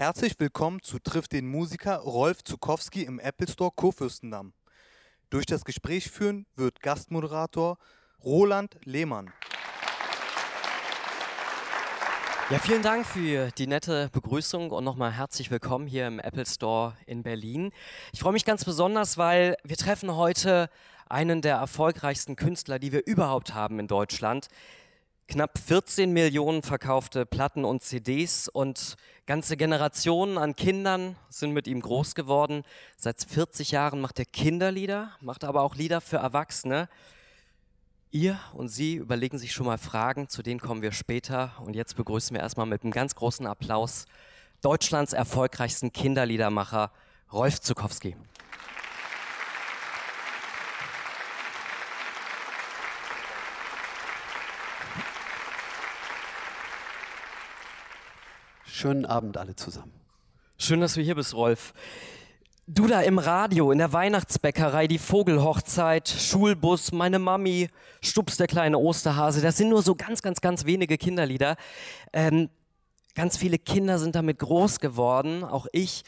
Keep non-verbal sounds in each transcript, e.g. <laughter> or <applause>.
Herzlich willkommen zu Trifft den Musiker Rolf Zukowski im Apple Store Kurfürstendamm. Durch das Gespräch führen wird Gastmoderator Roland Lehmann. Ja, vielen Dank für die nette Begrüßung und nochmal herzlich willkommen hier im Apple Store in Berlin. Ich freue mich ganz besonders, weil wir treffen heute einen der erfolgreichsten Künstler, die wir überhaupt haben in Deutschland. Knapp 14 Millionen verkaufte Platten und CDs und ganze Generationen an Kindern sind mit ihm groß geworden. Seit 40 Jahren macht er Kinderlieder, macht aber auch Lieder für Erwachsene. Ihr und Sie überlegen sich schon mal Fragen, zu denen kommen wir später. Und jetzt begrüßen wir erstmal mit einem ganz großen Applaus Deutschlands erfolgreichsten Kinderliedermacher Rolf Zukowski. Schönen Abend alle zusammen. Schön, dass du hier bist, Rolf. Du da im Radio, in der Weihnachtsbäckerei, die Vogelhochzeit, Schulbus, meine Mami, Stups der kleine Osterhase, das sind nur so ganz, ganz, ganz wenige Kinderlieder. Ähm, ganz viele Kinder sind damit groß geworden, auch ich.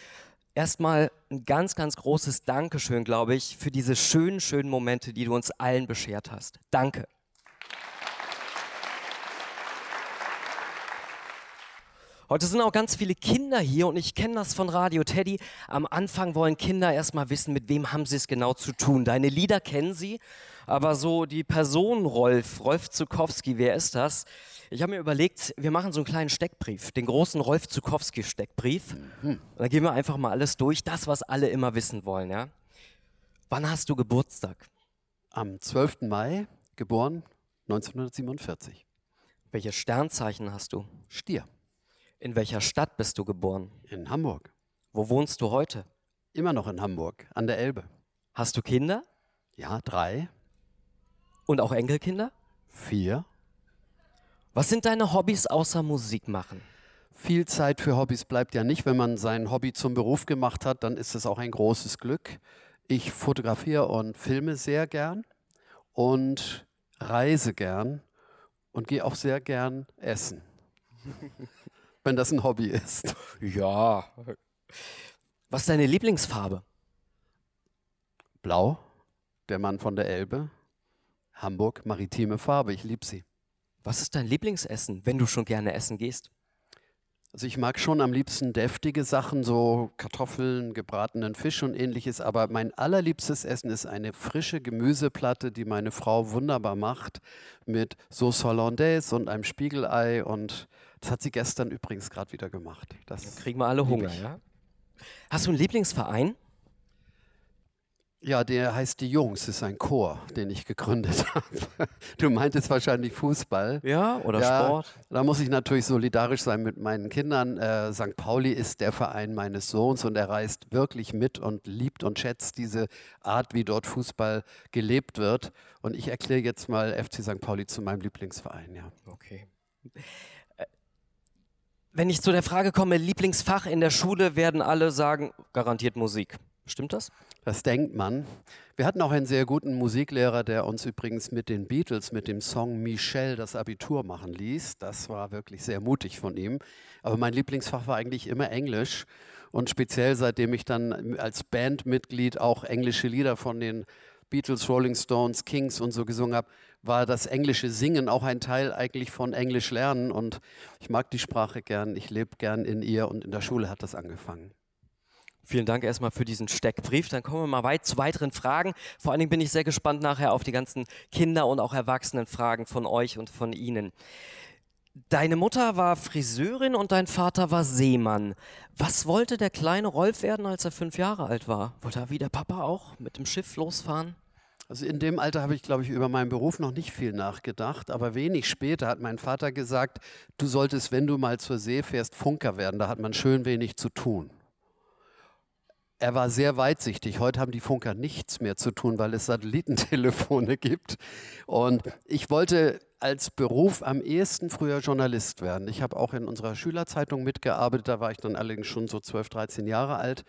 Erstmal ein ganz, ganz großes Dankeschön, glaube ich, für diese schönen, schönen Momente, die du uns allen beschert hast. Danke. Heute sind auch ganz viele Kinder hier und ich kenne das von Radio Teddy. Am Anfang wollen Kinder erstmal wissen, mit wem haben sie es genau zu tun. Deine Lieder kennen sie, aber so die Person Rolf, Rolf Zukowski, wer ist das? Ich habe mir überlegt, wir machen so einen kleinen Steckbrief, den großen Rolf Zukowski Steckbrief. Mhm. Da gehen wir einfach mal alles durch, das, was alle immer wissen wollen. Ja? Wann hast du Geburtstag? Am 12. Mai, geboren 1947. Welches Sternzeichen hast du? Stier. In welcher Stadt bist du geboren? In Hamburg. Wo wohnst du heute? Immer noch in Hamburg, an der Elbe. Hast du Kinder? Ja, drei. Und auch Enkelkinder? Vier. Was sind deine Hobbys außer Musik machen? Viel Zeit für Hobbys bleibt ja nicht. Wenn man sein Hobby zum Beruf gemacht hat, dann ist es auch ein großes Glück. Ich fotografiere und filme sehr gern und reise gern und gehe auch sehr gern essen. <laughs> wenn das ein Hobby ist. Ja. Was ist deine Lieblingsfarbe? Blau, der Mann von der Elbe. Hamburg, maritime Farbe, ich liebe sie. Was ist dein Lieblingsessen, wenn du schon gerne essen gehst? Also ich mag schon am liebsten deftige Sachen, so Kartoffeln, gebratenen Fisch und ähnliches, aber mein allerliebstes Essen ist eine frische Gemüseplatte, die meine Frau wunderbar macht, mit Sauce Hollandaise und einem Spiegelei und das hat sie gestern übrigens gerade wieder gemacht. Das Dann kriegen wir alle Hunger, ja? Hast du einen Lieblingsverein? Ja, der heißt Die Jungs, ist ein Chor, den ich gegründet <laughs> habe. Du meintest wahrscheinlich Fußball. Ja, oder ja, Sport. Da muss ich natürlich solidarisch sein mit meinen Kindern. Äh, St. Pauli ist der Verein meines Sohns und er reist wirklich mit und liebt und schätzt diese Art, wie dort Fußball gelebt wird. Und ich erkläre jetzt mal FC St. Pauli zu meinem Lieblingsverein, ja. Okay. Wenn ich zu der Frage komme, Lieblingsfach in der Schule, werden alle sagen, garantiert Musik. Stimmt das? Das denkt man. Wir hatten auch einen sehr guten Musiklehrer, der uns übrigens mit den Beatles, mit dem Song Michelle das Abitur machen ließ. Das war wirklich sehr mutig von ihm. Aber mein Lieblingsfach war eigentlich immer Englisch. Und speziell seitdem ich dann als Bandmitglied auch englische Lieder von den Beatles, Rolling Stones, Kings und so gesungen habe, war das englische Singen auch ein Teil eigentlich von Englisch lernen. Und ich mag die Sprache gern, ich lebe gern in ihr und in der Schule hat das angefangen. Vielen Dank erstmal für diesen Steckbrief. Dann kommen wir mal weit zu weiteren Fragen. Vor allen Dingen bin ich sehr gespannt nachher auf die ganzen Kinder- und auch Erwachsenenfragen von euch und von Ihnen. Deine Mutter war Friseurin und dein Vater war Seemann. Was wollte der kleine Rolf werden, als er fünf Jahre alt war? Wollte er wie der Papa auch mit dem Schiff losfahren? Also in dem Alter habe ich, glaube ich, über meinen Beruf noch nicht viel nachgedacht, aber wenig später hat mein Vater gesagt, du solltest, wenn du mal zur See fährst, Funker werden, da hat man schön wenig zu tun er war sehr weitsichtig. Heute haben die Funker nichts mehr zu tun, weil es Satellitentelefone <laughs> gibt. Und ich wollte als Beruf am ehesten früher Journalist werden. Ich habe auch in unserer Schülerzeitung mitgearbeitet, da war ich dann allerdings schon so 12, 13 Jahre alt.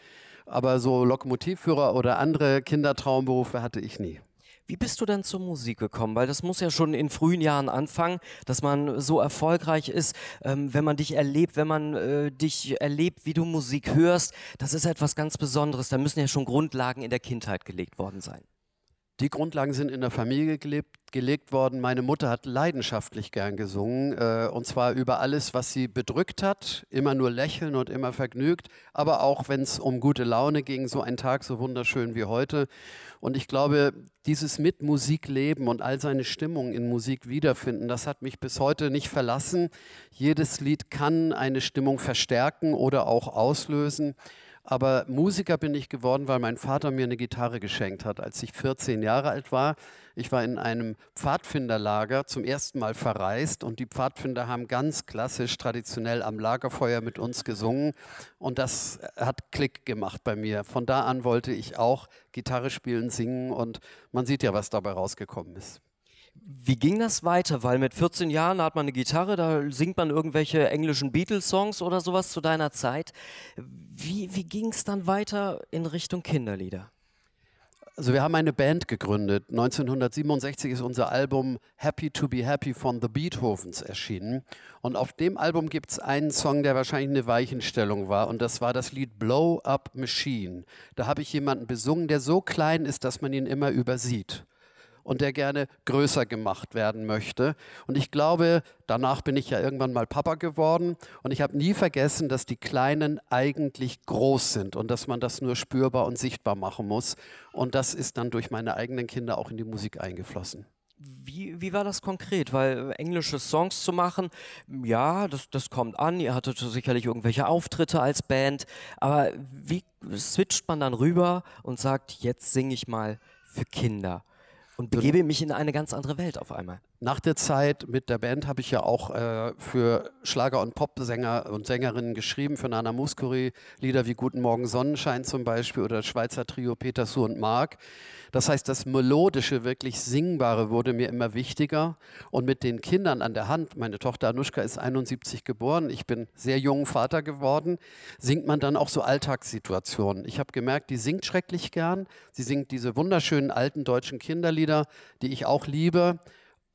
Aber so Lokomotivführer oder andere Kindertraumberufe hatte ich nie. Wie bist du denn zur Musik gekommen? Weil das muss ja schon in frühen Jahren anfangen, dass man so erfolgreich ist, ähm, wenn man dich erlebt, wenn man äh, dich erlebt, wie du Musik hörst. Das ist etwas ganz Besonderes. Da müssen ja schon Grundlagen in der Kindheit gelegt worden sein. Die Grundlagen sind in der Familie gelebt, gelegt worden. Meine Mutter hat leidenschaftlich gern gesungen äh, und zwar über alles, was sie bedrückt hat. Immer nur lächeln und immer vergnügt, aber auch wenn es um gute Laune ging, so ein Tag so wunderschön wie heute. Und ich glaube, dieses mit Musik leben und all seine Stimmungen in Musik wiederfinden, das hat mich bis heute nicht verlassen. Jedes Lied kann eine Stimmung verstärken oder auch auslösen. Aber Musiker bin ich geworden, weil mein Vater mir eine Gitarre geschenkt hat, als ich 14 Jahre alt war. Ich war in einem Pfadfinderlager zum ersten Mal verreist und die Pfadfinder haben ganz klassisch traditionell am Lagerfeuer mit uns gesungen und das hat Klick gemacht bei mir. Von da an wollte ich auch Gitarre spielen, singen und man sieht ja, was dabei rausgekommen ist. Wie ging das weiter? Weil mit 14 Jahren hat man eine Gitarre, da singt man irgendwelche englischen Beatles-Songs oder sowas zu deiner Zeit. Wie, wie ging es dann weiter in Richtung Kinderlieder? Also wir haben eine Band gegründet. 1967 ist unser Album Happy to be Happy von The Beethovens erschienen. Und auf dem Album gibt es einen Song, der wahrscheinlich eine Weichenstellung war. Und das war das Lied Blow Up Machine. Da habe ich jemanden besungen, der so klein ist, dass man ihn immer übersieht und der gerne größer gemacht werden möchte. Und ich glaube, danach bin ich ja irgendwann mal Papa geworden und ich habe nie vergessen, dass die Kleinen eigentlich groß sind und dass man das nur spürbar und sichtbar machen muss. Und das ist dann durch meine eigenen Kinder auch in die Musik eingeflossen. Wie, wie war das konkret? Weil äh, englische Songs zu machen, ja, das, das kommt an. Ihr hattet sicherlich irgendwelche Auftritte als Band. Aber wie switcht man dann rüber und sagt, jetzt singe ich mal für Kinder? Und begebe mich in eine ganz andere Welt auf einmal. Nach der Zeit mit der Band habe ich ja auch äh, für Schlager- und Popsänger und Sängerinnen geschrieben, für Nana Muskuri, Lieder wie Guten Morgen Sonnenschein zum Beispiel oder Schweizer Trio Peter Su und Mark. Das heißt, das Melodische, wirklich Singbare wurde mir immer wichtiger. Und mit den Kindern an der Hand, meine Tochter Anushka ist 71 geboren, ich bin sehr jung Vater geworden, singt man dann auch so Alltagssituationen. Ich habe gemerkt, die singt schrecklich gern. Sie singt diese wunderschönen alten deutschen Kinderlieder, die ich auch liebe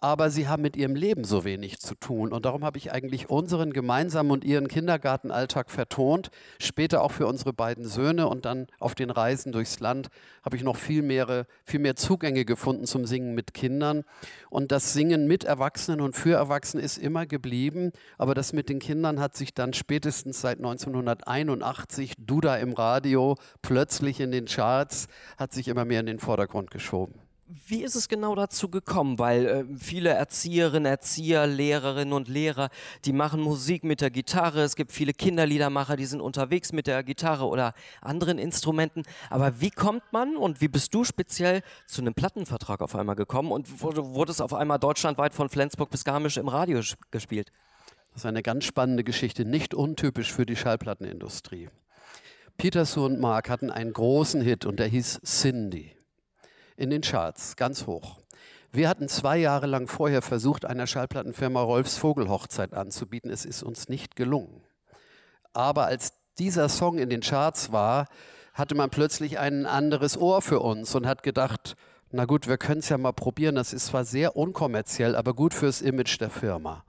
aber sie haben mit ihrem Leben so wenig zu tun. Und darum habe ich eigentlich unseren gemeinsamen und ihren Kindergartenalltag vertont. Später auch für unsere beiden Söhne und dann auf den Reisen durchs Land habe ich noch viel mehr, viel mehr Zugänge gefunden zum Singen mit Kindern. Und das Singen mit Erwachsenen und für Erwachsene ist immer geblieben. Aber das mit den Kindern hat sich dann spätestens seit 1981, Duda im Radio, plötzlich in den Charts, hat sich immer mehr in den Vordergrund geschoben. Wie ist es genau dazu gekommen? Weil äh, viele Erzieherinnen, Erzieher, Lehrerinnen und Lehrer, die machen Musik mit der Gitarre. Es gibt viele Kinderliedermacher, die sind unterwegs mit der Gitarre oder anderen Instrumenten. Aber wie kommt man und wie bist du speziell zu einem Plattenvertrag auf einmal gekommen und wurde, wurde es auf einmal deutschlandweit von Flensburg bis Garmisch im Radio gespielt? Das ist eine ganz spannende Geschichte, nicht untypisch für die Schallplattenindustrie. Peterson und Mark hatten einen großen Hit und der hieß Cindy in den Charts, ganz hoch. Wir hatten zwei Jahre lang vorher versucht, einer Schallplattenfirma Rolfs Vogelhochzeit anzubieten. Es ist uns nicht gelungen. Aber als dieser Song in den Charts war, hatte man plötzlich ein anderes Ohr für uns und hat gedacht, na gut, wir können es ja mal probieren. Das ist zwar sehr unkommerziell, aber gut fürs Image der Firma.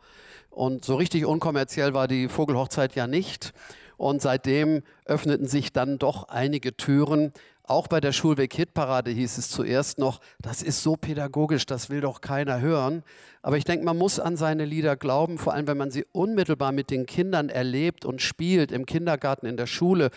Und so richtig unkommerziell war die Vogelhochzeit ja nicht. Und seitdem öffneten sich dann doch einige Türen. Auch bei der Schulweg-Hitparade hieß es zuerst noch, das ist so pädagogisch, das will doch keiner hören. Aber ich denke, man muss an seine Lieder glauben, vor allem wenn man sie unmittelbar mit den Kindern erlebt und spielt, im Kindergarten, in der Schule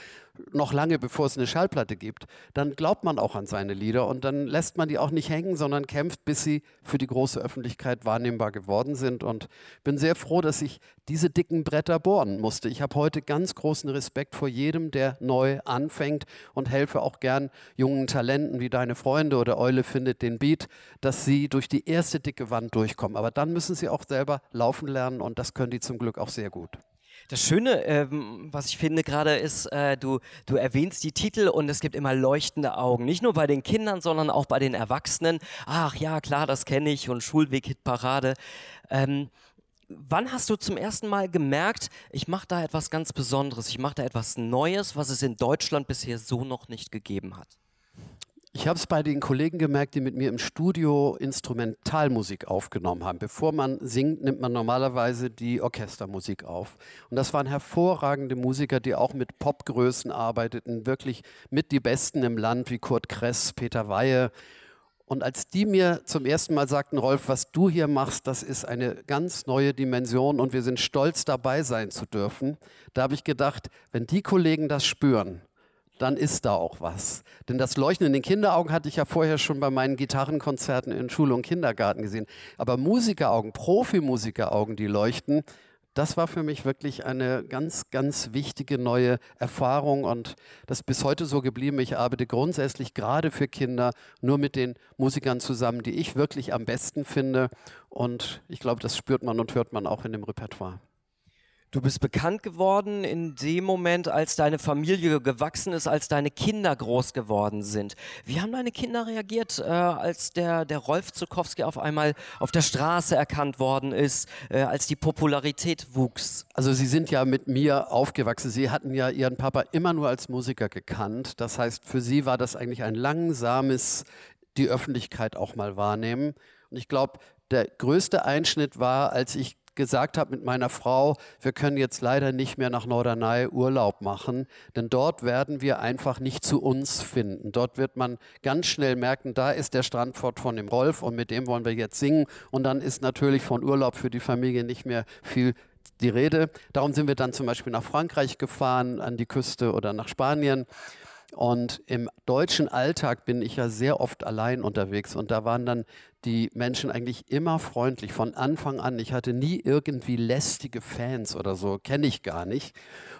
noch lange bevor es eine Schallplatte gibt, dann glaubt man auch an seine Lieder und dann lässt man die auch nicht hängen, sondern kämpft, bis sie für die große Öffentlichkeit wahrnehmbar geworden sind. Und bin sehr froh, dass ich diese dicken Bretter bohren musste. Ich habe heute ganz großen Respekt vor jedem, der neu anfängt und helfe auch gern jungen Talenten wie deine Freunde oder Eule findet den Beat, dass sie durch die erste dicke Wand durchkommen. Aber dann müssen sie auch selber laufen lernen und das können die zum Glück auch sehr gut. Das Schöne, ähm, was ich finde gerade, ist, äh, du, du erwähnst die Titel und es gibt immer leuchtende Augen. Nicht nur bei den Kindern, sondern auch bei den Erwachsenen. Ach ja, klar, das kenne ich und Schulweg-Hitparade. Ähm, wann hast du zum ersten Mal gemerkt, ich mache da etwas ganz Besonderes, ich mache da etwas Neues, was es in Deutschland bisher so noch nicht gegeben hat? Ich habe es bei den Kollegen gemerkt, die mit mir im Studio Instrumentalmusik aufgenommen haben. Bevor man singt, nimmt man normalerweise die Orchestermusik auf. Und das waren hervorragende Musiker, die auch mit Popgrößen arbeiteten, wirklich mit die Besten im Land, wie Kurt Kress, Peter Weihe. Und als die mir zum ersten Mal sagten, Rolf, was du hier machst, das ist eine ganz neue Dimension und wir sind stolz dabei sein zu dürfen, da habe ich gedacht, wenn die Kollegen das spüren, dann ist da auch was. Denn das Leuchten in den Kinderaugen hatte ich ja vorher schon bei meinen Gitarrenkonzerten in Schule und Kindergarten gesehen. Aber Musikeraugen, Profimusikeraugen, die leuchten, das war für mich wirklich eine ganz, ganz wichtige neue Erfahrung und das ist bis heute so geblieben. Ich arbeite grundsätzlich gerade für Kinder nur mit den Musikern zusammen, die ich wirklich am besten finde und ich glaube, das spürt man und hört man auch in dem Repertoire. Du bist bekannt geworden in dem Moment, als deine Familie gewachsen ist, als deine Kinder groß geworden sind. Wie haben deine Kinder reagiert, äh, als der, der Rolf Zukowski auf einmal auf der Straße erkannt worden ist, äh, als die Popularität wuchs? Also sie sind ja mit mir aufgewachsen. Sie hatten ja ihren Papa immer nur als Musiker gekannt. Das heißt, für sie war das eigentlich ein langsames die Öffentlichkeit auch mal wahrnehmen. Und ich glaube, der größte Einschnitt war, als ich gesagt habe mit meiner Frau, wir können jetzt leider nicht mehr nach Norderney Urlaub machen, denn dort werden wir einfach nicht zu uns finden. Dort wird man ganz schnell merken, da ist der Strandfort von dem Rolf und mit dem wollen wir jetzt singen und dann ist natürlich von Urlaub für die Familie nicht mehr viel die Rede. Darum sind wir dann zum Beispiel nach Frankreich gefahren, an die Küste oder nach Spanien. Und im deutschen Alltag bin ich ja sehr oft allein unterwegs und da waren dann die Menschen eigentlich immer freundlich von Anfang an. Ich hatte nie irgendwie lästige Fans oder so, kenne ich gar nicht.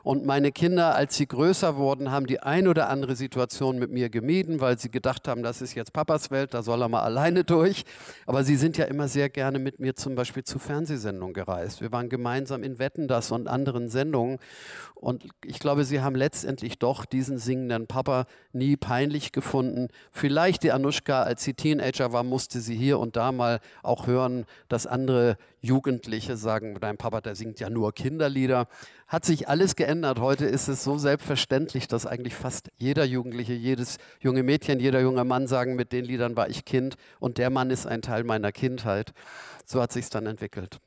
Und meine Kinder, als sie größer wurden, haben die ein oder andere Situation mit mir gemieden, weil sie gedacht haben, das ist jetzt Papas Welt, da soll er mal alleine durch. Aber sie sind ja immer sehr gerne mit mir zum Beispiel zu Fernsehsendungen gereist. Wir waren gemeinsam in Wetten das und anderen Sendungen. Und ich glaube, sie haben letztendlich doch diesen singenden Papa nie peinlich gefunden. Vielleicht die Anushka, als sie Teenager war, musste sie hier hier und da mal auch hören, dass andere Jugendliche sagen, dein Papa, der singt ja nur Kinderlieder. Hat sich alles geändert. Heute ist es so selbstverständlich, dass eigentlich fast jeder Jugendliche, jedes junge Mädchen, jeder junge Mann sagen, mit den Liedern war ich Kind und der Mann ist ein Teil meiner Kindheit. So hat sich dann entwickelt.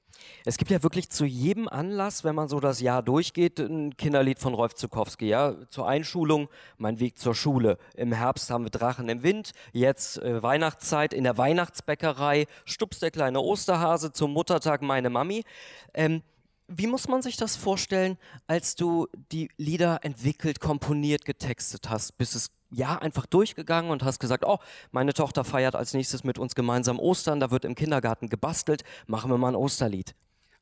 Es gibt ja wirklich zu jedem Anlass, wenn man so das Jahr durchgeht, ein Kinderlied von Rolf Zukowski. Ja? Zur Einschulung, mein Weg zur Schule. Im Herbst haben wir Drachen im Wind, jetzt äh, Weihnachtszeit in der Weihnachtsbäckerei, stupst der kleine Osterhase zum Muttertag meine Mami. Ähm, wie muss man sich das vorstellen, als du die Lieder entwickelt, komponiert, getextet hast? Bist es ja einfach durchgegangen und hast gesagt, oh, meine Tochter feiert als nächstes mit uns gemeinsam Ostern, da wird im Kindergarten gebastelt, machen wir mal ein Osterlied.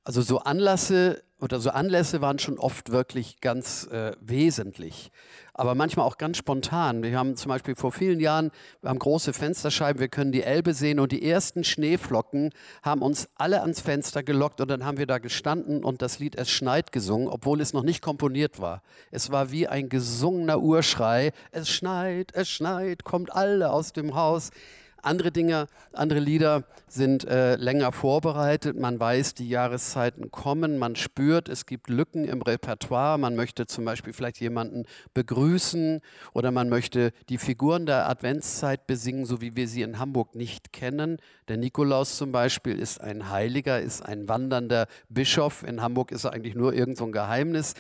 Also so Anlässe oder so Anlässe waren schon oft wirklich ganz äh, wesentlich, aber manchmal auch ganz spontan. Wir haben zum Beispiel vor vielen Jahren, wir haben große Fensterscheiben, wir können die Elbe sehen und die ersten Schneeflocken haben uns alle ans Fenster gelockt und dann haben wir da gestanden und das Lied Es schneit gesungen, obwohl es noch nicht komponiert war. Es war wie ein gesungener Urschrei. Es schneit, es schneit, kommt alle aus dem Haus. Andere Dinge, andere Lieder sind äh, länger vorbereitet. Man weiß, die Jahreszeiten kommen. Man spürt, es gibt Lücken im Repertoire. Man möchte zum Beispiel vielleicht jemanden begrüßen oder man möchte die Figuren der Adventszeit besingen, so wie wir sie in Hamburg nicht kennen. Der Nikolaus zum Beispiel ist ein Heiliger, ist ein wandernder Bischof. In Hamburg ist er eigentlich nur irgend so ein Geheimnis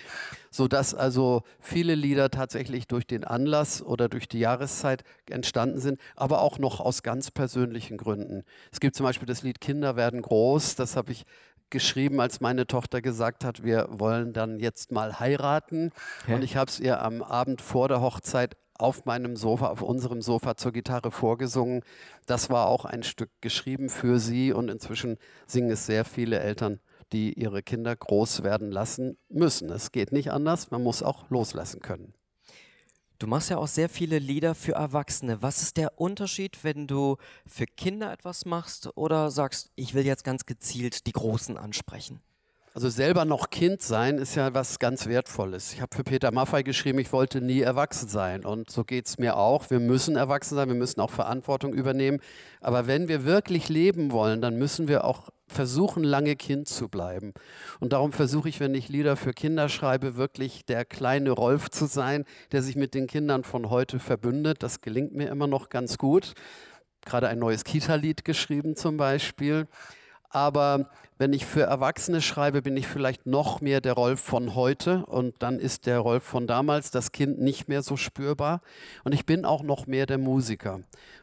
sodass also viele Lieder tatsächlich durch den Anlass oder durch die Jahreszeit entstanden sind, aber auch noch aus ganz persönlichen Gründen. Es gibt zum Beispiel das Lied Kinder werden groß, das habe ich geschrieben, als meine Tochter gesagt hat, wir wollen dann jetzt mal heiraten. Ja. Und ich habe es ihr am Abend vor der Hochzeit auf meinem Sofa, auf unserem Sofa zur Gitarre vorgesungen. Das war auch ein Stück geschrieben für sie und inzwischen singen es sehr viele Eltern die ihre Kinder groß werden lassen müssen. Es geht nicht anders, man muss auch loslassen können. Du machst ja auch sehr viele Lieder für Erwachsene. Was ist der Unterschied, wenn du für Kinder etwas machst oder sagst, ich will jetzt ganz gezielt die Großen ansprechen? Also selber noch Kind sein ist ja was ganz Wertvolles. Ich habe für Peter Maffei geschrieben, ich wollte nie erwachsen sein. Und so geht es mir auch. Wir müssen erwachsen sein, wir müssen auch Verantwortung übernehmen. Aber wenn wir wirklich leben wollen, dann müssen wir auch versuchen, lange Kind zu bleiben. Und darum versuche ich, wenn ich Lieder für Kinder schreibe, wirklich der kleine Rolf zu sein, der sich mit den Kindern von heute verbündet. Das gelingt mir immer noch ganz gut. Gerade ein neues Kita-Lied geschrieben zum Beispiel. Aber wenn ich für Erwachsene schreibe, bin ich vielleicht noch mehr der Rolf von heute und dann ist der Rolf von damals, das Kind, nicht mehr so spürbar. Und ich bin auch noch mehr der Musiker.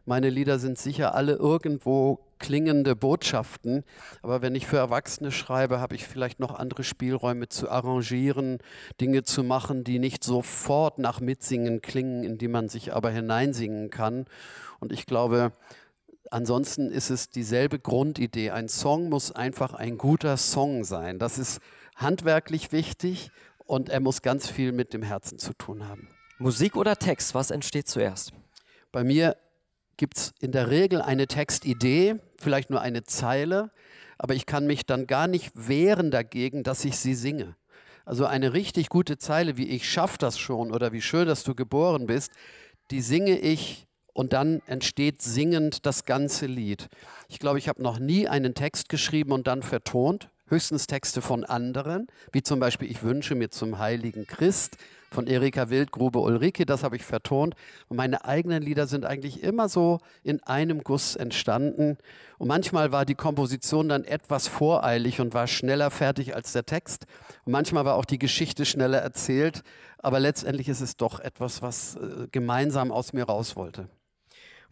Meine Lieder sind sicher alle irgendwo klingende Botschaften, aber wenn ich für Erwachsene schreibe, habe ich vielleicht noch andere Spielräume zu arrangieren, Dinge zu machen, die nicht sofort nach Mitsingen klingen, in die man sich aber hineinsingen kann. Und ich glaube, Ansonsten ist es dieselbe Grundidee. Ein Song muss einfach ein guter Song sein. Das ist handwerklich wichtig und er muss ganz viel mit dem Herzen zu tun haben. Musik oder Text, was entsteht zuerst? Bei mir gibt es in der Regel eine Textidee, vielleicht nur eine Zeile, aber ich kann mich dann gar nicht wehren dagegen, dass ich sie singe. Also eine richtig gute Zeile wie ich schaff das schon oder wie schön, dass du geboren bist, die singe ich und dann entsteht singend das ganze Lied. Ich glaube, ich habe noch nie einen Text geschrieben und dann vertont, höchstens Texte von anderen, wie zum Beispiel Ich wünsche mir zum heiligen Christ von Erika Wildgrube Ulrike, das habe ich vertont. Und meine eigenen Lieder sind eigentlich immer so in einem Guss entstanden. Und manchmal war die Komposition dann etwas voreilig und war schneller fertig als der Text. Und manchmal war auch die Geschichte schneller erzählt. Aber letztendlich ist es doch etwas, was äh, gemeinsam aus mir raus wollte.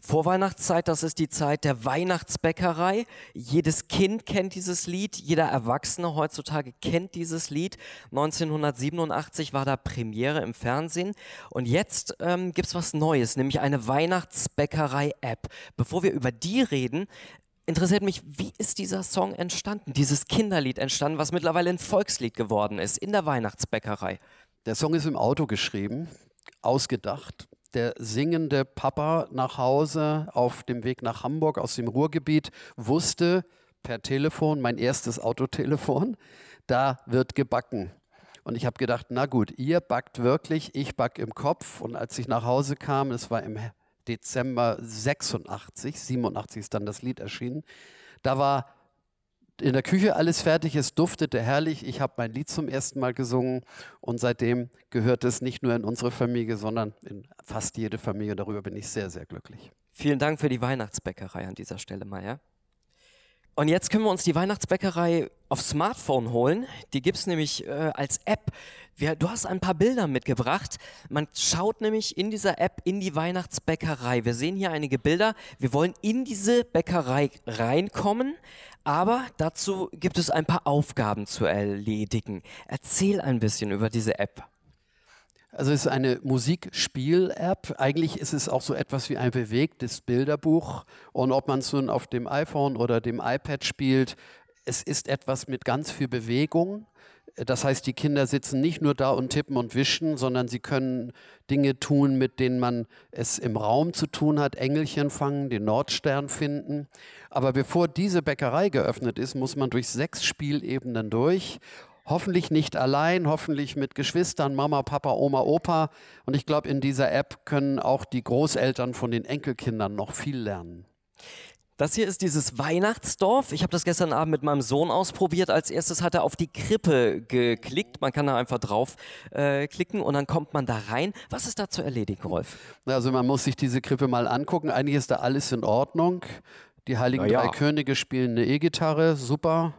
Vorweihnachtszeit, das ist die Zeit der Weihnachtsbäckerei. Jedes Kind kennt dieses Lied, jeder Erwachsene heutzutage kennt dieses Lied. 1987 war da Premiere im Fernsehen und jetzt ähm, gibt es was Neues, nämlich eine Weihnachtsbäckerei-App. Bevor wir über die reden, interessiert mich, wie ist dieser Song entstanden, dieses Kinderlied entstanden, was mittlerweile ein Volkslied geworden ist in der Weihnachtsbäckerei? Der Song ist im Auto geschrieben, ausgedacht der singende Papa nach Hause auf dem Weg nach Hamburg aus dem Ruhrgebiet wusste per Telefon, mein erstes Autotelefon, <laughs> da wird gebacken. Und ich habe gedacht, na gut, ihr backt wirklich, ich back im Kopf. Und als ich nach Hause kam, es war im Dezember 86, 87 ist dann das Lied erschienen, da war in der Küche alles fertig, es duftete herrlich. Ich habe mein Lied zum ersten Mal gesungen und seitdem gehört es nicht nur in unsere Familie, sondern in fast jede Familie. Darüber bin ich sehr, sehr glücklich. Vielen Dank für die Weihnachtsbäckerei an dieser Stelle, Maya. Und jetzt können wir uns die Weihnachtsbäckerei auf Smartphone holen. Die gibt es nämlich äh, als App. Wir, du hast ein paar Bilder mitgebracht. Man schaut nämlich in dieser App in die Weihnachtsbäckerei. Wir sehen hier einige Bilder. Wir wollen in diese Bäckerei reinkommen, aber dazu gibt es ein paar Aufgaben zu erledigen. Erzähl ein bisschen über diese App. Also es ist eine Musikspiel-App. Eigentlich ist es auch so etwas wie ein bewegtes Bilderbuch. Und ob man es nun auf dem iPhone oder dem iPad spielt, es ist etwas mit ganz viel Bewegung. Das heißt, die Kinder sitzen nicht nur da und tippen und wischen, sondern sie können Dinge tun, mit denen man es im Raum zu tun hat. Engelchen fangen, den Nordstern finden. Aber bevor diese Bäckerei geöffnet ist, muss man durch sechs Spielebenen durch. Hoffentlich nicht allein, hoffentlich mit Geschwistern, Mama, Papa, Oma, Opa. Und ich glaube, in dieser App können auch die Großeltern von den Enkelkindern noch viel lernen. Das hier ist dieses Weihnachtsdorf. Ich habe das gestern Abend mit meinem Sohn ausprobiert. Als erstes hat er auf die Krippe geklickt. Man kann da einfach drauf äh, klicken und dann kommt man da rein. Was ist da zu erledigen, Rolf? Also man muss sich diese Krippe mal angucken. Eigentlich ist da alles in Ordnung. Die Heiligen ja. Drei Könige spielen eine E-Gitarre, super.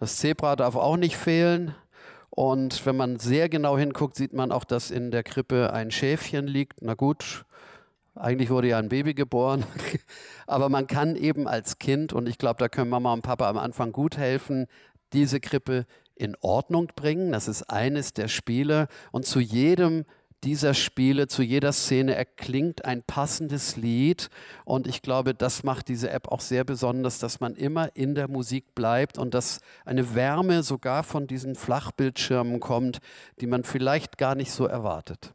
Das Zebra darf auch nicht fehlen. Und wenn man sehr genau hinguckt, sieht man auch, dass in der Krippe ein Schäfchen liegt. Na gut, eigentlich wurde ja ein Baby geboren, <laughs> aber man kann eben als Kind, und ich glaube, da können Mama und Papa am Anfang gut helfen, diese Krippe in Ordnung bringen. Das ist eines der Spiele. Und zu jedem dieser Spiele, zu jeder Szene erklingt ein passendes Lied. Und ich glaube, das macht diese App auch sehr besonders, dass man immer in der Musik bleibt und dass eine Wärme sogar von diesen Flachbildschirmen kommt, die man vielleicht gar nicht so erwartet.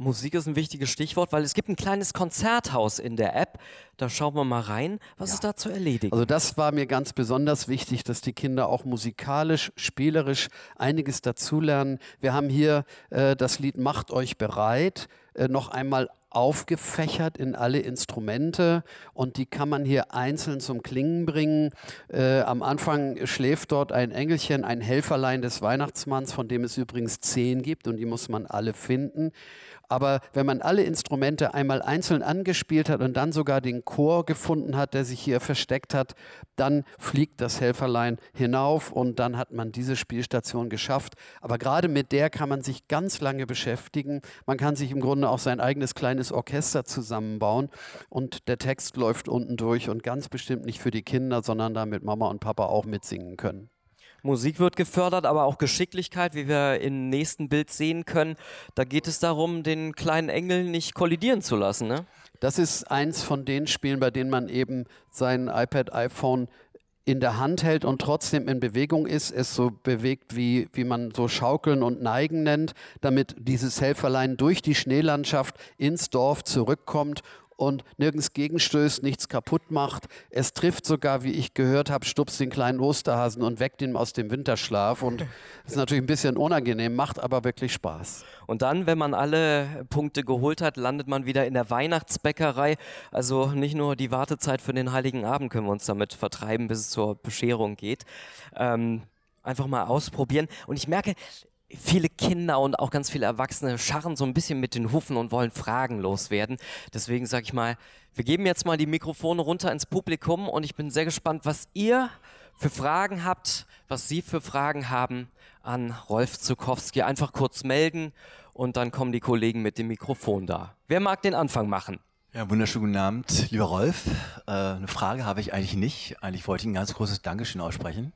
Musik ist ein wichtiges Stichwort, weil es gibt ein kleines Konzerthaus in der App. Da schauen wir mal rein, was ja. ist da zu erledigen. Also das war mir ganz besonders wichtig, dass die Kinder auch musikalisch, spielerisch einiges dazulernen. Wir haben hier äh, das Lied Macht euch bereit äh, noch einmal aufgefächert in alle Instrumente und die kann man hier einzeln zum Klingen bringen. Äh, am Anfang schläft dort ein Engelchen, ein Helferlein des Weihnachtsmanns, von dem es übrigens zehn gibt und die muss man alle finden. Aber wenn man alle Instrumente einmal einzeln angespielt hat und dann sogar den Chor gefunden hat, der sich hier versteckt hat, dann fliegt das Helferlein hinauf und dann hat man diese Spielstation geschafft. Aber gerade mit der kann man sich ganz lange beschäftigen. Man kann sich im Grunde auch sein eigenes kleines Orchester zusammenbauen und der Text läuft unten durch und ganz bestimmt nicht für die Kinder, sondern damit Mama und Papa auch mitsingen können. Musik wird gefördert, aber auch Geschicklichkeit, wie wir im nächsten Bild sehen können. Da geht es darum, den kleinen Engel nicht kollidieren zu lassen. Ne? Das ist eins von den Spielen, bei denen man eben sein iPad, iPhone in der Hand hält und trotzdem in Bewegung ist, es so bewegt, wie, wie man so Schaukeln und Neigen nennt, damit dieses Helferlein durch die Schneelandschaft ins Dorf zurückkommt und nirgends gegenstößt, nichts kaputt macht. Es trifft sogar, wie ich gehört habe, stupst den kleinen Osterhasen und weckt ihn aus dem Winterschlaf. Und das <laughs> ist natürlich ein bisschen unangenehm, macht aber wirklich Spaß. Und dann, wenn man alle Punkte geholt hat, landet man wieder in der Weihnachtsbäckerei. Also nicht nur die Wartezeit für den Heiligen Abend können wir uns damit vertreiben, bis es zur Bescherung geht. Ähm, einfach mal ausprobieren. Und ich merke, viele Kinder und auch ganz viele Erwachsene scharren so ein bisschen mit den Hufen und wollen Fragen loswerden. Deswegen sage ich mal, wir geben jetzt mal die Mikrofone runter ins Publikum und ich bin sehr gespannt, was ihr für Fragen habt, was Sie für Fragen haben an Rolf Zukowski. Einfach kurz melden und dann kommen die Kollegen mit dem Mikrofon da. Wer mag den Anfang machen? Ja, wunderschönen guten Abend, lieber Rolf. Äh, eine Frage habe ich eigentlich nicht. Eigentlich wollte ich ein ganz großes Dankeschön aussprechen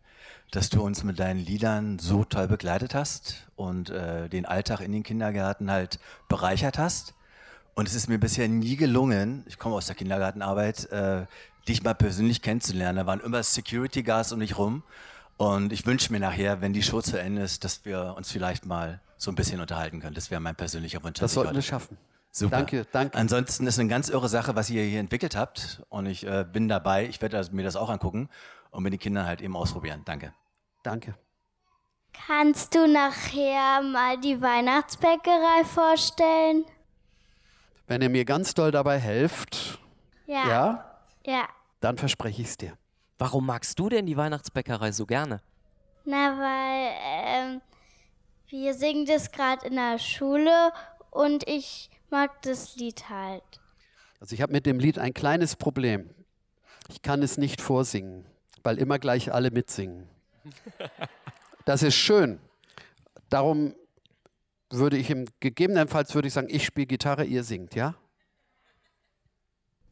dass du uns mit deinen Liedern so toll begleitet hast und äh, den Alltag in den Kindergärten halt bereichert hast. Und es ist mir bisher nie gelungen, ich komme aus der Kindergartenarbeit, äh, dich mal persönlich kennenzulernen. Da waren immer Security Guards um dich rum. Und ich wünsche mir nachher, wenn die Show zu Ende ist, dass wir uns vielleicht mal so ein bisschen unterhalten können. Das wäre mein persönlicher Wunsch. Das sollten wir schaffen. Super. Danke, danke. Ansonsten ist eine ganz irre Sache, was ihr hier entwickelt habt. Und ich äh, bin dabei. Ich werde mir das auch angucken und mit den Kindern halt eben ausprobieren. Danke. Danke. Kannst du nachher mal die Weihnachtsbäckerei vorstellen? Wenn ihr mir ganz doll dabei helft, ja. ja, ja. dann verspreche ich es dir. Warum magst du denn die Weihnachtsbäckerei so gerne? Na, weil ähm, wir singen das gerade in der Schule und ich mag das Lied halt. Also ich habe mit dem Lied ein kleines Problem. Ich kann es nicht vorsingen, weil immer gleich alle mitsingen. <laughs> Das ist schön. Darum würde ich im gegebenenfalls würde ich sagen, ich spiele Gitarre, ihr singt, ja?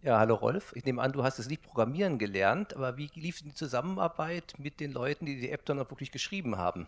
Ja, hallo Rolf. Ich nehme an, du hast es nicht programmieren gelernt, aber wie lief die Zusammenarbeit mit den Leuten, die die App dann auch wirklich geschrieben haben?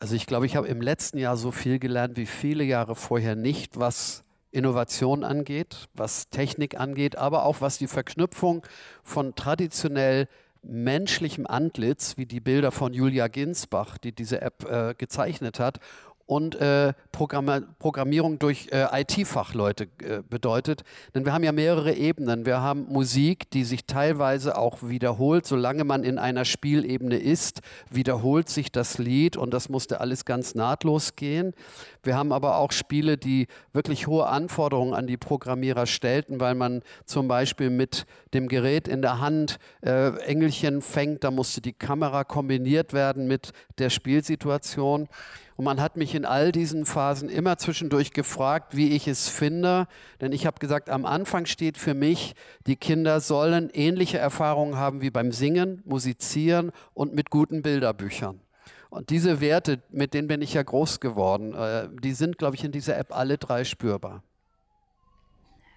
Also ich glaube, ich habe im letzten Jahr so viel gelernt wie viele Jahre vorher nicht, was Innovation angeht, was Technik angeht, aber auch was die Verknüpfung von traditionell menschlichem Antlitz, wie die Bilder von Julia Ginsbach, die diese App äh, gezeichnet hat, und äh, Programm Programmierung durch äh, IT-Fachleute äh, bedeutet. Denn wir haben ja mehrere Ebenen. Wir haben Musik, die sich teilweise auch wiederholt. Solange man in einer Spielebene ist, wiederholt sich das Lied und das musste alles ganz nahtlos gehen. Wir haben aber auch Spiele, die wirklich hohe Anforderungen an die Programmierer stellten, weil man zum Beispiel mit dem Gerät in der Hand äh, Engelchen fängt. Da musste die Kamera kombiniert werden mit der Spielsituation. Und man hat mich in all diesen Phasen immer zwischendurch gefragt, wie ich es finde. Denn ich habe gesagt, am Anfang steht für mich, die Kinder sollen ähnliche Erfahrungen haben wie beim Singen, Musizieren und mit guten Bilderbüchern. Und diese Werte, mit denen bin ich ja groß geworden, äh, die sind, glaube ich, in dieser App alle drei spürbar.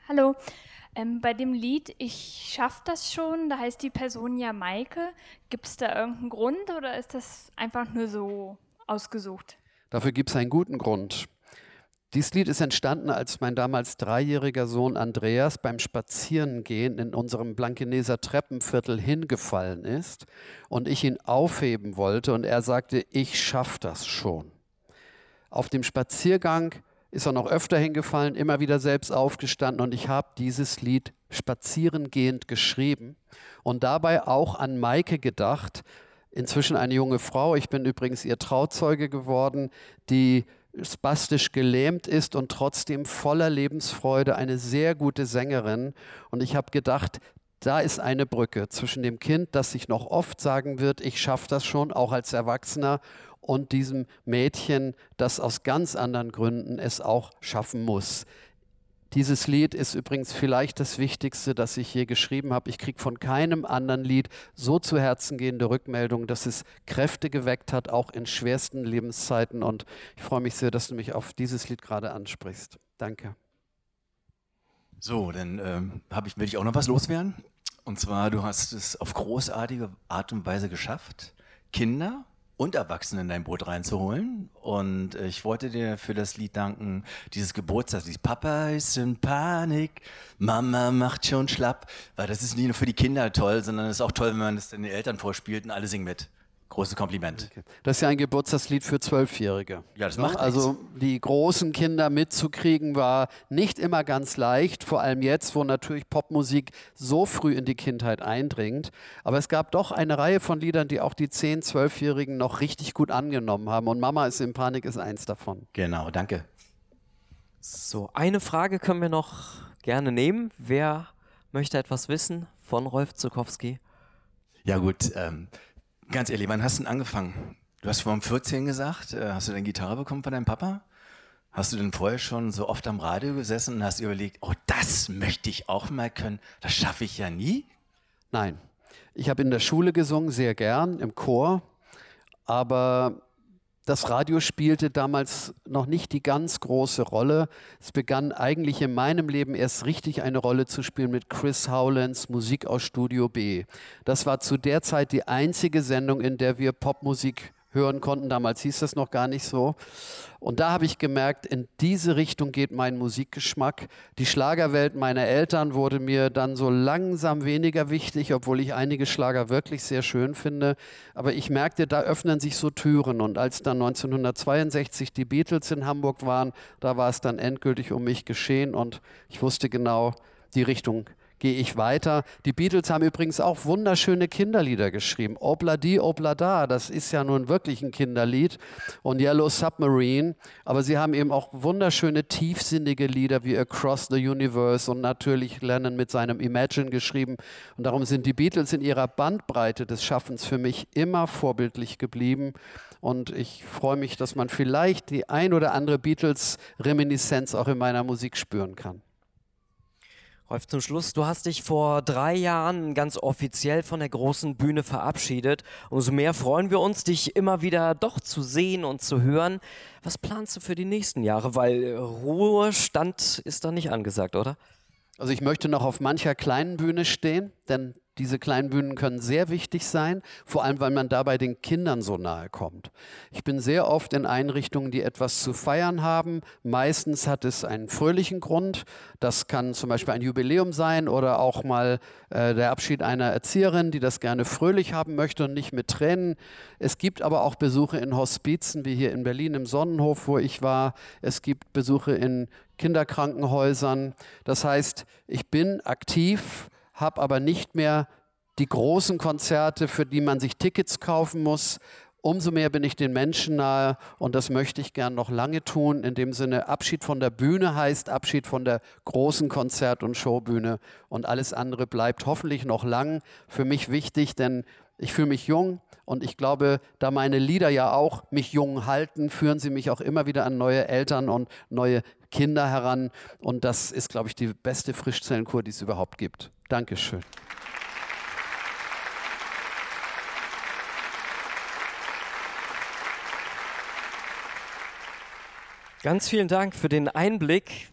Hallo. Ähm, bei dem Lied Ich schaff das schon, da heißt die Person ja Maike. Gibt es da irgendeinen Grund oder ist das einfach nur so ausgesucht? Dafür gibt es einen guten Grund. Dieses Lied ist entstanden, als mein damals dreijähriger Sohn Andreas beim Spazierengehen in unserem Blankeneser Treppenviertel hingefallen ist und ich ihn aufheben wollte und er sagte, ich schaff das schon. Auf dem Spaziergang ist er noch öfter hingefallen, immer wieder selbst aufgestanden und ich habe dieses Lied spazierengehend geschrieben und dabei auch an Maike gedacht, inzwischen eine junge Frau, ich bin übrigens ihr Trauzeuge geworden, die spastisch gelähmt ist und trotzdem voller Lebensfreude, eine sehr gute Sängerin. Und ich habe gedacht, da ist eine Brücke zwischen dem Kind, das sich noch oft sagen wird, ich schaffe das schon, auch als Erwachsener, und diesem Mädchen, das aus ganz anderen Gründen es auch schaffen muss. Dieses Lied ist übrigens vielleicht das Wichtigste, das ich hier geschrieben habe. Ich kriege von keinem anderen Lied so zu Herzen gehende Rückmeldungen, dass es Kräfte geweckt hat, auch in schwersten Lebenszeiten. Und ich freue mich sehr, dass du mich auf dieses Lied gerade ansprichst. Danke. So, dann ähm, ich, will ich auch noch was loswerden. Und zwar, du hast es auf großartige Art und Weise geschafft, Kinder und Erwachsene in dein Boot reinzuholen. Und ich wollte dir für das Lied danken, dieses Geburtstagslied. Papa ist in Panik, Mama macht schon schlapp. Weil das ist nicht nur für die Kinder toll, sondern es ist auch toll, wenn man es den Eltern vorspielt und alle singen mit. Großes Kompliment. Okay. Das ist ja ein Geburtstagslied für Zwölfjährige. Ja, das macht Also nichts. die großen Kinder mitzukriegen war nicht immer ganz leicht, vor allem jetzt, wo natürlich Popmusik so früh in die Kindheit eindringt. Aber es gab doch eine Reihe von Liedern, die auch die 10-, 12-Jährigen noch richtig gut angenommen haben. Und Mama ist in Panik ist eins davon. Genau, danke. So, eine Frage können wir noch gerne nehmen. Wer möchte etwas wissen von Rolf Zukowski? Ja gut, ähm, Ganz ehrlich, wann hast du denn angefangen? Du hast vor 14 gesagt, äh, hast du deine Gitarre bekommen von deinem Papa? Hast du denn vorher schon so oft am Radio gesessen und hast überlegt, oh, das möchte ich auch mal können, das schaffe ich ja nie? Nein. Ich habe in der Schule gesungen, sehr gern, im Chor, aber das Radio spielte damals noch nicht die ganz große Rolle. Es begann eigentlich in meinem Leben erst richtig eine Rolle zu spielen mit Chris Howlands Musik aus Studio B. Das war zu der Zeit die einzige Sendung, in der wir Popmusik hören konnten. Damals hieß das noch gar nicht so. Und da habe ich gemerkt, in diese Richtung geht mein Musikgeschmack. Die Schlagerwelt meiner Eltern wurde mir dann so langsam weniger wichtig, obwohl ich einige Schlager wirklich sehr schön finde. Aber ich merkte, da öffnen sich so Türen. Und als dann 1962 die Beatles in Hamburg waren, da war es dann endgültig um mich geschehen und ich wusste genau, die Richtung gehe ich weiter. Die Beatles haben übrigens auch wunderschöne Kinderlieder geschrieben. Obladi Oblada, das ist ja nun wirklich ein Kinderlied. Und Yellow Submarine. Aber sie haben eben auch wunderschöne, tiefsinnige Lieder wie Across the Universe und natürlich Lennon mit seinem Imagine geschrieben. Und darum sind die Beatles in ihrer Bandbreite des Schaffens für mich immer vorbildlich geblieben. Und ich freue mich, dass man vielleicht die ein oder andere Beatles-Reminiszenz auch in meiner Musik spüren kann. Rolf, zum Schluss, du hast dich vor drei Jahren ganz offiziell von der großen Bühne verabschiedet. Umso mehr freuen wir uns, dich immer wieder doch zu sehen und zu hören. Was planst du für die nächsten Jahre? Weil Ruhestand ist da nicht angesagt, oder? Also ich möchte noch auf mancher kleinen Bühne stehen, denn diese kleinen Bühnen können sehr wichtig sein, vor allem weil man dabei den Kindern so nahe kommt. Ich bin sehr oft in Einrichtungen, die etwas zu feiern haben. Meistens hat es einen fröhlichen Grund. Das kann zum Beispiel ein Jubiläum sein oder auch mal äh, der Abschied einer Erzieherin, die das gerne fröhlich haben möchte und nicht mit Tränen. Es gibt aber auch Besuche in Hospizen, wie hier in Berlin im Sonnenhof, wo ich war. Es gibt Besuche in Kinderkrankenhäusern. Das heißt, ich bin aktiv habe aber nicht mehr die großen Konzerte, für die man sich Tickets kaufen muss. Umso mehr bin ich den Menschen nahe und das möchte ich gern noch lange tun. In dem Sinne, Abschied von der Bühne heißt Abschied von der großen Konzert- und Showbühne und alles andere bleibt hoffentlich noch lang für mich wichtig, denn ich fühle mich jung und ich glaube, da meine Lieder ja auch mich jung halten, führen sie mich auch immer wieder an neue Eltern und neue Kinder heran und das ist, glaube ich, die beste Frischzellenkur, die es überhaupt gibt. Dankeschön. Ganz vielen Dank für den Einblick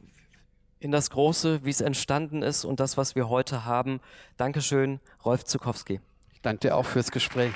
in das Große, wie es entstanden ist und das, was wir heute haben. Dankeschön, Rolf Zukowski. Ich danke dir auch fürs Gespräch.